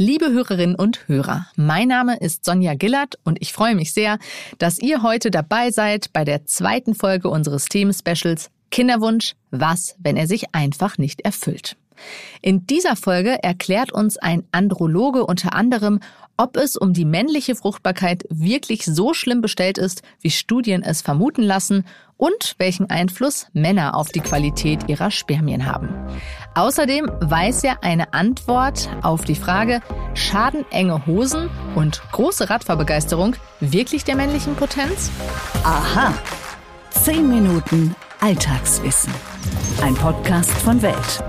Liebe Hörerinnen und Hörer, mein Name ist Sonja Gillert und ich freue mich sehr, dass ihr heute dabei seid bei der zweiten Folge unseres Themenspecials Kinderwunsch, was, wenn er sich einfach nicht erfüllt. In dieser Folge erklärt uns ein Androloge unter anderem, ob es um die männliche Fruchtbarkeit wirklich so schlimm bestellt ist, wie Studien es vermuten lassen und welchen Einfluss Männer auf die Qualität ihrer Spermien haben. Außerdem weiß er eine Antwort auf die Frage, schaden enge Hosen und große Radfahrbegeisterung wirklich der männlichen Potenz? Aha. Zehn Minuten Alltagswissen. Ein Podcast von Welt.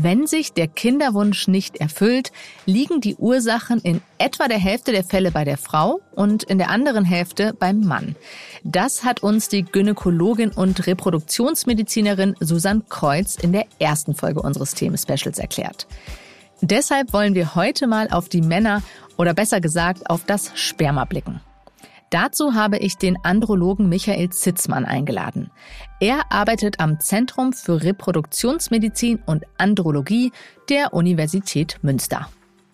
Wenn sich der Kinderwunsch nicht erfüllt, liegen die Ursachen in etwa der Hälfte der Fälle bei der Frau und in der anderen Hälfte beim Mann. Das hat uns die Gynäkologin und Reproduktionsmedizinerin Susanne Kreuz in der ersten Folge unseres Themen-Specials erklärt. Deshalb wollen wir heute mal auf die Männer oder besser gesagt auf das Sperma blicken. Dazu habe ich den Andrologen Michael Zitzmann eingeladen. Er arbeitet am Zentrum für Reproduktionsmedizin und Andrologie der Universität Münster.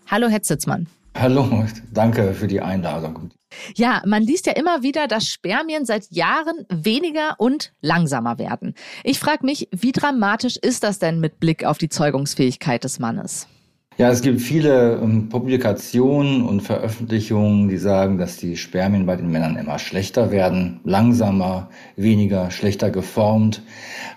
Hallo, Herr Zitzmann. Hallo, danke für die Einladung. Ja, man liest ja immer wieder, dass Spermien seit Jahren weniger und langsamer werden. Ich frage mich, wie dramatisch ist das denn mit Blick auf die Zeugungsfähigkeit des Mannes? Ja, es gibt viele ähm, Publikationen und Veröffentlichungen, die sagen, dass die Spermien bei den Männern immer schlechter werden, langsamer, weniger, schlechter geformt.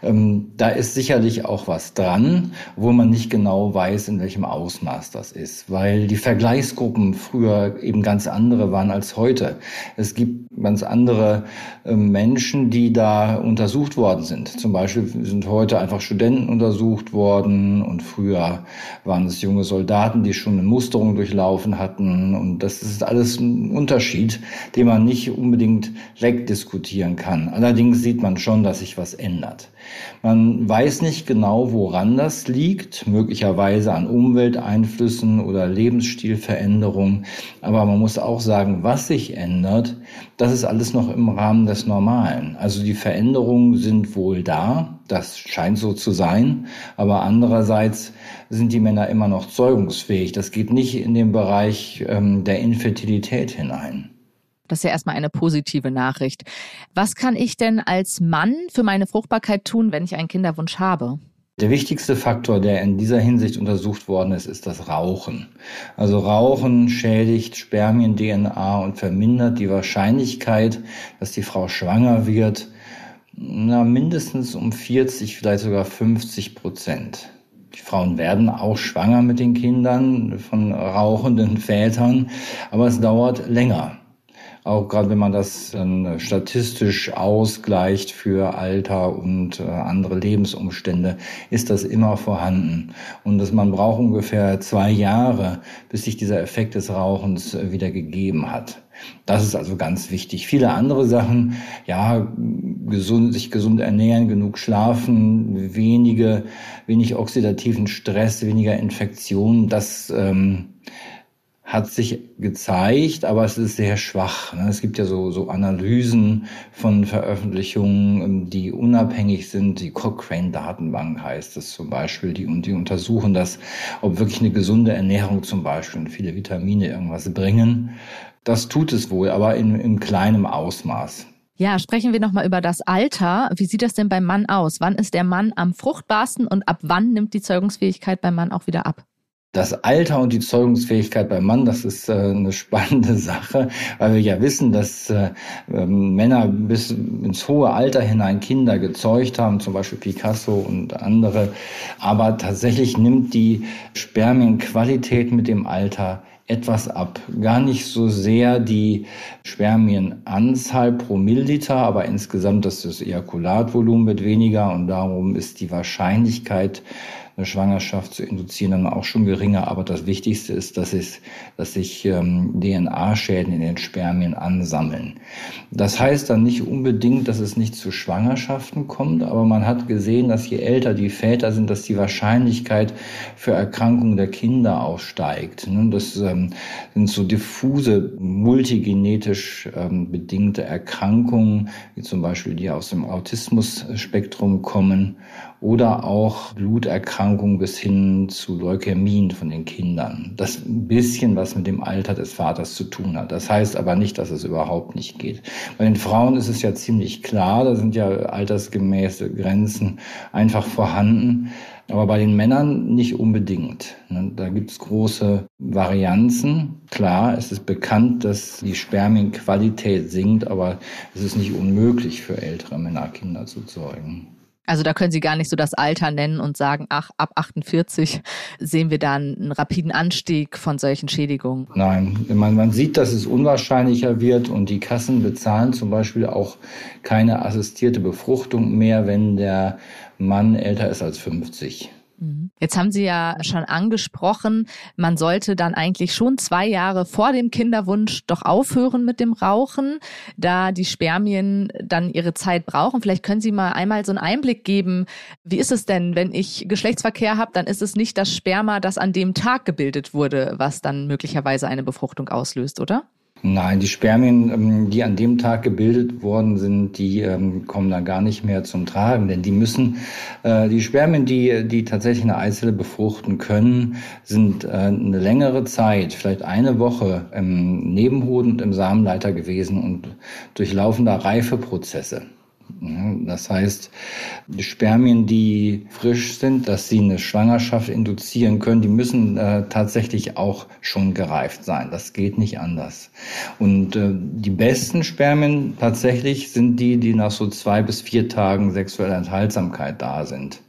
Ähm, da ist sicherlich auch was dran, wo man nicht genau weiß, in welchem Ausmaß das ist, weil die Vergleichsgruppen früher eben ganz andere waren als heute. Es gibt ganz andere äh, Menschen, die da untersucht worden sind. Zum Beispiel sind heute einfach Studenten untersucht worden und früher waren es junge Soldaten, die schon eine Musterung durchlaufen hatten. Und das ist alles ein Unterschied, den man nicht unbedingt wegdiskutieren kann. Allerdings sieht man schon, dass sich was ändert. Man weiß nicht genau, woran das liegt, möglicherweise an Umwelteinflüssen oder Lebensstilveränderungen. Aber man muss auch sagen, was sich ändert, das ist alles noch im Rahmen des Normalen. Also die Veränderungen sind wohl da, das scheint so zu sein, aber andererseits sind die Männer immer noch zeugungsfähig. Das geht nicht in den Bereich ähm, der Infertilität hinein. Das ist ja erstmal eine positive Nachricht. Was kann ich denn als Mann für meine Fruchtbarkeit tun, wenn ich einen Kinderwunsch habe? Der wichtigste Faktor, der in dieser Hinsicht untersucht worden ist, ist das Rauchen. Also Rauchen schädigt Spermien-DNA und vermindert die Wahrscheinlichkeit, dass die Frau schwanger wird, na, mindestens um 40, vielleicht sogar 50 Prozent. Die Frauen werden auch schwanger mit den Kindern von rauchenden Vätern, aber es dauert länger. Auch gerade wenn man das dann statistisch ausgleicht für Alter und äh, andere Lebensumstände, ist das immer vorhanden. Und dass man braucht ungefähr zwei Jahre, bis sich dieser Effekt des Rauchens äh, wieder gegeben hat. Das ist also ganz wichtig. Viele andere Sachen, ja, gesund, sich gesund ernähren, genug schlafen, wenige, wenig oxidativen Stress, weniger Infektionen, das ähm, hat sich gezeigt, aber es ist sehr schwach. Ne? Es gibt ja so, so Analysen von Veröffentlichungen, ähm, die unabhängig sind. Die Cochrane-Datenbank heißt es zum Beispiel. Die, und die untersuchen das, ob wirklich eine gesunde Ernährung zum Beispiel und viele Vitamine irgendwas bringen. Das tut es wohl, aber in, in kleinem Ausmaß. Ja, sprechen wir nochmal über das Alter. Wie sieht das denn beim Mann aus? Wann ist der Mann am fruchtbarsten und ab wann nimmt die Zeugungsfähigkeit beim Mann auch wieder ab? Das Alter und die Zeugungsfähigkeit beim Mann, das ist äh, eine spannende Sache, weil wir ja wissen, dass äh, ähm, Männer bis ins hohe Alter hinein Kinder gezeugt haben, zum Beispiel Picasso und andere. Aber tatsächlich nimmt die Spermienqualität mit dem Alter etwas ab. Gar nicht so sehr die Spermienanzahl pro Milliliter, aber insgesamt das, das Ejakulatvolumen wird weniger und darum ist die Wahrscheinlichkeit, eine Schwangerschaft zu induzieren, dann auch schon geringer. Aber das Wichtigste ist, dass, es, dass sich ähm, DNA-Schäden in den Spermien ansammeln. Das heißt dann nicht unbedingt, dass es nicht zu Schwangerschaften kommt, aber man hat gesehen, dass je älter die Väter sind, dass die Wahrscheinlichkeit für Erkrankungen der Kinder auch steigt. Ne? Das ähm, sind so diffuse, multigenetisch ähm, bedingte Erkrankungen, wie zum Beispiel die aus dem Autismus-Spektrum kommen oder auch Bluterkrankungen Erkrankungen bis hin zu Leukämien von den Kindern. Das ein bisschen was mit dem Alter des Vaters zu tun hat. Das heißt aber nicht, dass es überhaupt nicht geht. Bei den Frauen ist es ja ziemlich klar, da sind ja altersgemäße Grenzen einfach vorhanden. Aber bei den Männern nicht unbedingt. Ne? Da gibt es große Varianzen. Klar, es ist bekannt, dass die Spermienqualität sinkt, aber es ist nicht unmöglich für ältere Männer Kinder zu zeugen. Also da können Sie gar nicht so das Alter nennen und sagen, ach, ab 48 sehen wir dann einen rapiden Anstieg von solchen Schädigungen. Nein, man, man sieht, dass es unwahrscheinlicher wird und die Kassen bezahlen zum Beispiel auch keine assistierte Befruchtung mehr, wenn der Mann älter ist als 50. Mhm. Jetzt haben Sie ja schon angesprochen, man sollte dann eigentlich schon zwei Jahre vor dem Kinderwunsch doch aufhören mit dem Rauchen, da die Spermien dann ihre Zeit brauchen. Vielleicht können Sie mal einmal so einen Einblick geben. Wie ist es denn, wenn ich Geschlechtsverkehr habe, dann ist es nicht das Sperma, das an dem Tag gebildet wurde, was dann möglicherweise eine Befruchtung auslöst, oder? Nein, die Spermien, ähm, die an dem Tag gebildet worden sind, die ähm, kommen da gar nicht mehr zum Tragen, denn die müssen, äh, die Spermien, die, die tatsächlich eine Eizelle befruchten können, sind äh, eine längere Zeit, vielleicht eine Woche im Nebenhoden und im Samenleiter gewesen und durchlaufen da Reifeprozesse. Das heißt, die Spermien, die frisch sind, dass sie eine Schwangerschaft induzieren können, die müssen äh, tatsächlich auch schon gereift sein. Das geht nicht anders. Und äh, die besten Spermien tatsächlich sind die, die nach so zwei bis vier Tagen sexueller Enthaltsamkeit da sind.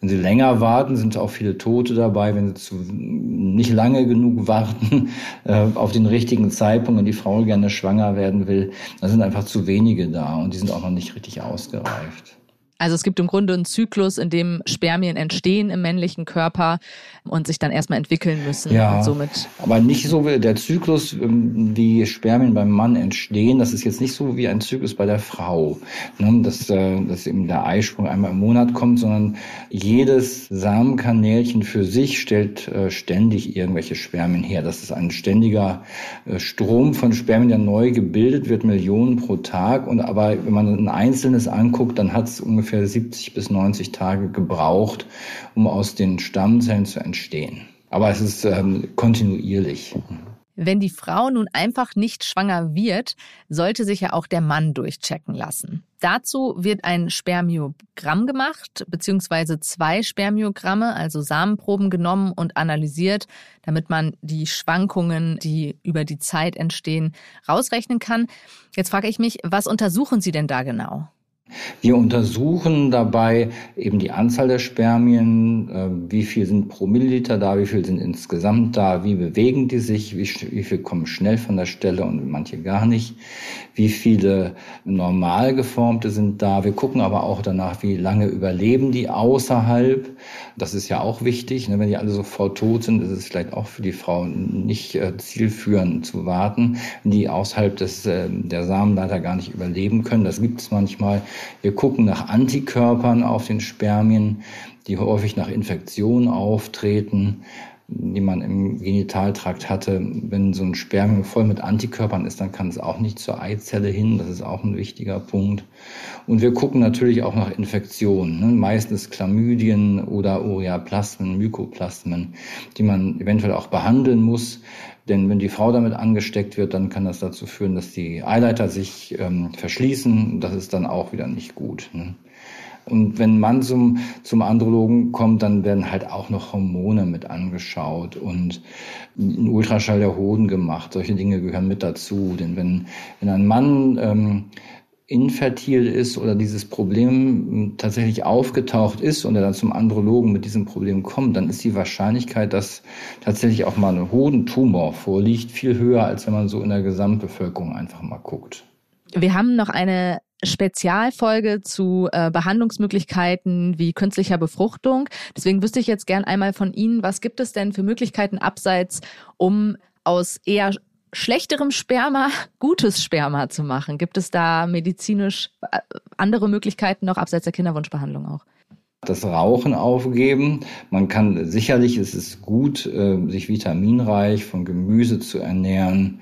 Wenn sie länger warten, sind auch viele Tote dabei. Wenn sie zu, nicht lange genug warten äh, auf den richtigen Zeitpunkt und die Frau gerne schwanger werden will, dann sind einfach zu wenige da und die sind auch noch nicht richtig ausgereift. Also es gibt im Grunde einen Zyklus, in dem Spermien entstehen im männlichen Körper und sich dann erstmal entwickeln müssen. Ja, somit aber nicht so wie der Zyklus, ähm, wie Spermien beim Mann entstehen. Das ist jetzt nicht so wie ein Zyklus bei der Frau, ne? dass, äh, dass eben der Eisprung einmal im Monat kommt, sondern jedes Samenkanälchen für sich stellt äh, ständig irgendwelche Spermien her. Das ist ein ständiger äh, Strom von Spermien, der neu gebildet wird, Millionen pro Tag. Und aber wenn man ein einzelnes anguckt, dann hat es ungefähr ungefähr 70 bis 90 Tage gebraucht, um aus den Stammzellen zu entstehen. Aber es ist ähm, kontinuierlich. Wenn die Frau nun einfach nicht schwanger wird, sollte sich ja auch der Mann durchchecken lassen. Dazu wird ein Spermiogramm gemacht, beziehungsweise zwei Spermiogramme, also Samenproben genommen und analysiert, damit man die Schwankungen, die über die Zeit entstehen, rausrechnen kann. Jetzt frage ich mich, was untersuchen Sie denn da genau? Wir untersuchen dabei eben die Anzahl der Spermien, äh, wie viel sind pro Milliliter da, wie viel sind insgesamt da, wie bewegen die sich, wie, viel kommen schnell von der Stelle und manche gar nicht, wie viele normal geformte sind da. Wir gucken aber auch danach, wie lange überleben die außerhalb. Das ist ja auch wichtig. Ne? Wenn die alle sofort tot sind, ist es vielleicht auch für die Frau nicht äh, zielführend zu warten, die außerhalb des, äh, der Samenleiter gar nicht überleben können. Das gibt es manchmal. Wir gucken nach Antikörpern auf den Spermien, die häufig nach Infektionen auftreten die man im Genitaltrakt hatte. Wenn so ein Spermium voll mit Antikörpern ist, dann kann es auch nicht zur Eizelle hin. Das ist auch ein wichtiger Punkt. Und wir gucken natürlich auch nach Infektionen. Ne? Meistens Chlamydien oder Ureaplasmen, Mykoplasmen, die man eventuell auch behandeln muss. Denn wenn die Frau damit angesteckt wird, dann kann das dazu führen, dass die Eileiter sich ähm, verschließen. Das ist dann auch wieder nicht gut. Ne? Und wenn man zum, zum Andrologen kommt, dann werden halt auch noch Hormone mit angeschaut und ein Ultraschall der Hoden gemacht. Solche Dinge gehören mit dazu. Denn wenn, wenn ein Mann ähm, infertil ist oder dieses Problem tatsächlich aufgetaucht ist und er dann zum Andrologen mit diesem Problem kommt, dann ist die Wahrscheinlichkeit, dass tatsächlich auch mal ein Hodentumor vorliegt, viel höher, als wenn man so in der Gesamtbevölkerung einfach mal guckt. Wir haben noch eine Spezialfolge zu äh, Behandlungsmöglichkeiten wie künstlicher Befruchtung. Deswegen wüsste ich jetzt gern einmal von Ihnen, was gibt es denn für Möglichkeiten abseits, um aus eher schlechterem Sperma gutes Sperma zu machen? Gibt es da medizinisch äh, andere Möglichkeiten noch abseits der Kinderwunschbehandlung auch? das Rauchen aufgeben. Man kann sicherlich, es ist gut, äh, sich vitaminreich von Gemüse zu ernähren.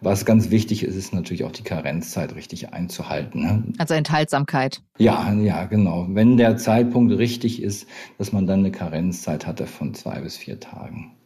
Was ganz wichtig ist, ist natürlich auch die Karenzzeit richtig einzuhalten. Ne? Also Enthaltsamkeit. Ja, ja, genau. Wenn der Zeitpunkt richtig ist, dass man dann eine Karenzzeit hatte von zwei bis vier Tagen.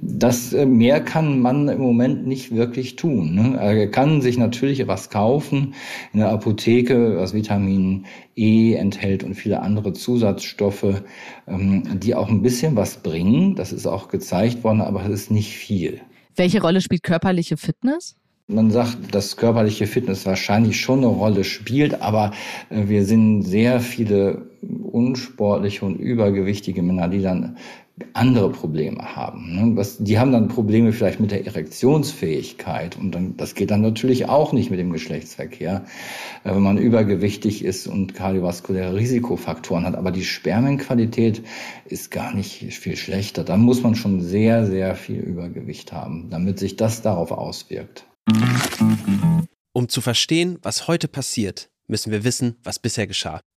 Das äh, mehr kann man im Moment nicht wirklich tun. Ne? Er kann sich natürlich was kaufen in der Apotheke, was Vitamin E enthält und viele andere Zusatzstoffe, ähm, die auch ein bisschen was bringen. Das ist auch gezeigt worden, aber es ist nicht viel. Welche Rolle spielt körperliche Fitness? Man sagt, dass körperliche Fitness wahrscheinlich schon eine Rolle spielt, aber äh, wir sind sehr viele unsportliche und übergewichtige Männer, die dann andere Probleme haben. Ne? Was, die haben dann Probleme vielleicht mit der Erektionsfähigkeit und dann, das geht dann natürlich auch nicht mit dem Geschlechtsverkehr, äh, wenn man übergewichtig ist und kardiovaskuläre Risikofaktoren hat. Aber die Spermienqualität ist gar nicht viel schlechter. Da muss man schon sehr, sehr viel Übergewicht haben, damit sich das darauf auswirkt. Um zu verstehen, was heute passiert, müssen wir wissen, was bisher geschah.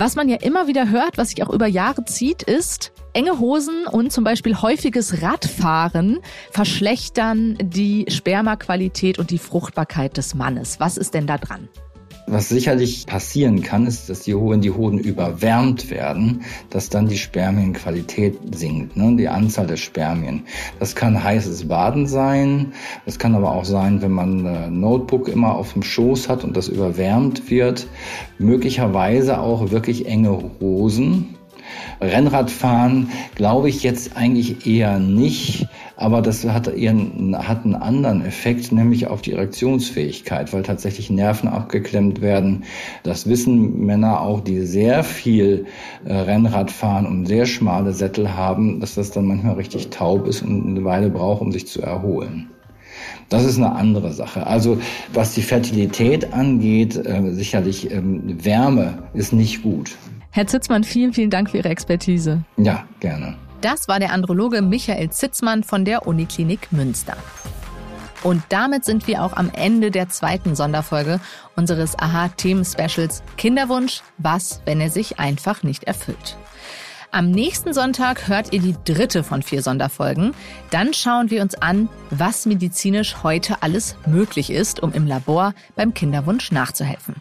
Was man ja immer wieder hört, was sich auch über Jahre zieht, ist, enge Hosen und zum Beispiel häufiges Radfahren verschlechtern die Spermaqualität und die Fruchtbarkeit des Mannes. Was ist denn da dran? Was sicherlich passieren kann, ist, dass die, wenn die Hoden überwärmt werden, dass dann die Spermienqualität sinkt, ne? die Anzahl der Spermien. Das kann heißes Baden sein, das kann aber auch sein, wenn man ein Notebook immer auf dem Schoß hat und das überwärmt wird. Möglicherweise auch wirklich enge Hosen, Rennradfahren glaube ich jetzt eigentlich eher nicht, aber das hat, ihren, hat einen anderen Effekt, nämlich auf die Erektionsfähigkeit, weil tatsächlich Nerven abgeklemmt werden. Das wissen Männer auch, die sehr viel äh, Rennrad fahren und sehr schmale Sättel haben, dass das dann manchmal richtig taub ist und eine Weile braucht, um sich zu erholen. Das ist eine andere Sache. Also was die Fertilität angeht, äh, sicherlich ähm, Wärme ist nicht gut. Herr Zitzmann, vielen, vielen Dank für Ihre Expertise. Ja, gerne. Das war der Androloge Michael Zitzmann von der Uniklinik Münster. Und damit sind wir auch am Ende der zweiten Sonderfolge unseres AHA-Themen-Specials Kinderwunsch, was, wenn er sich einfach nicht erfüllt. Am nächsten Sonntag hört ihr die dritte von vier Sonderfolgen. Dann schauen wir uns an, was medizinisch heute alles möglich ist, um im Labor beim Kinderwunsch nachzuhelfen.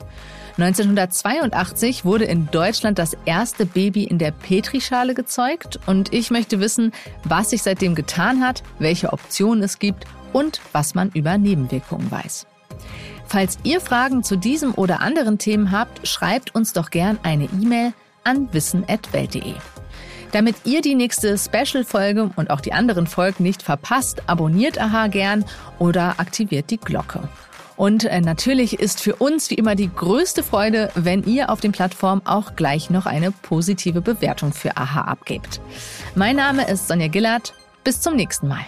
1982 wurde in Deutschland das erste Baby in der Petrischale gezeugt und ich möchte wissen, was sich seitdem getan hat, welche Optionen es gibt und was man über Nebenwirkungen weiß. Falls ihr Fragen zu diesem oder anderen Themen habt, schreibt uns doch gern eine E-Mail an wissen.welt.de. Damit ihr die nächste Special-Folge und auch die anderen Folgen nicht verpasst, abonniert AHA gern oder aktiviert die Glocke. Und äh, natürlich ist für uns wie immer die größte Freude, wenn ihr auf den Plattformen auch gleich noch eine positive Bewertung für AHA abgebt. Mein Name ist Sonja Gillard. Bis zum nächsten Mal.